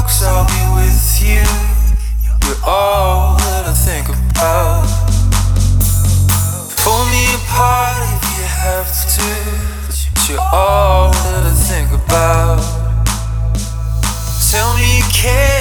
walks, I'll be with you. You're all that I think about. Pull me apart if you have to. But you're all that I think about. Tell me you care,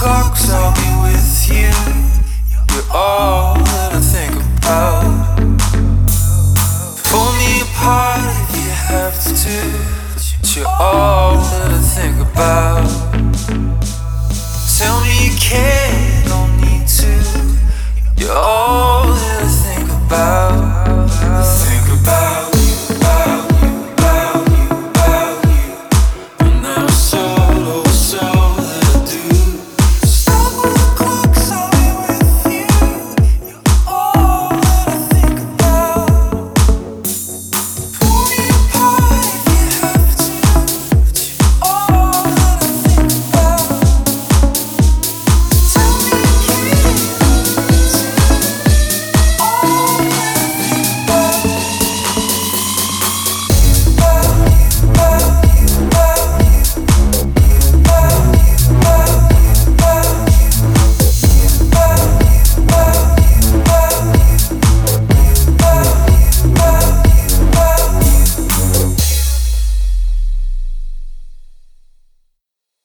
clocks, I'll be with you. You're all that I think about. Pull me apart if you have to. But you're all that I think about. Tell me you care.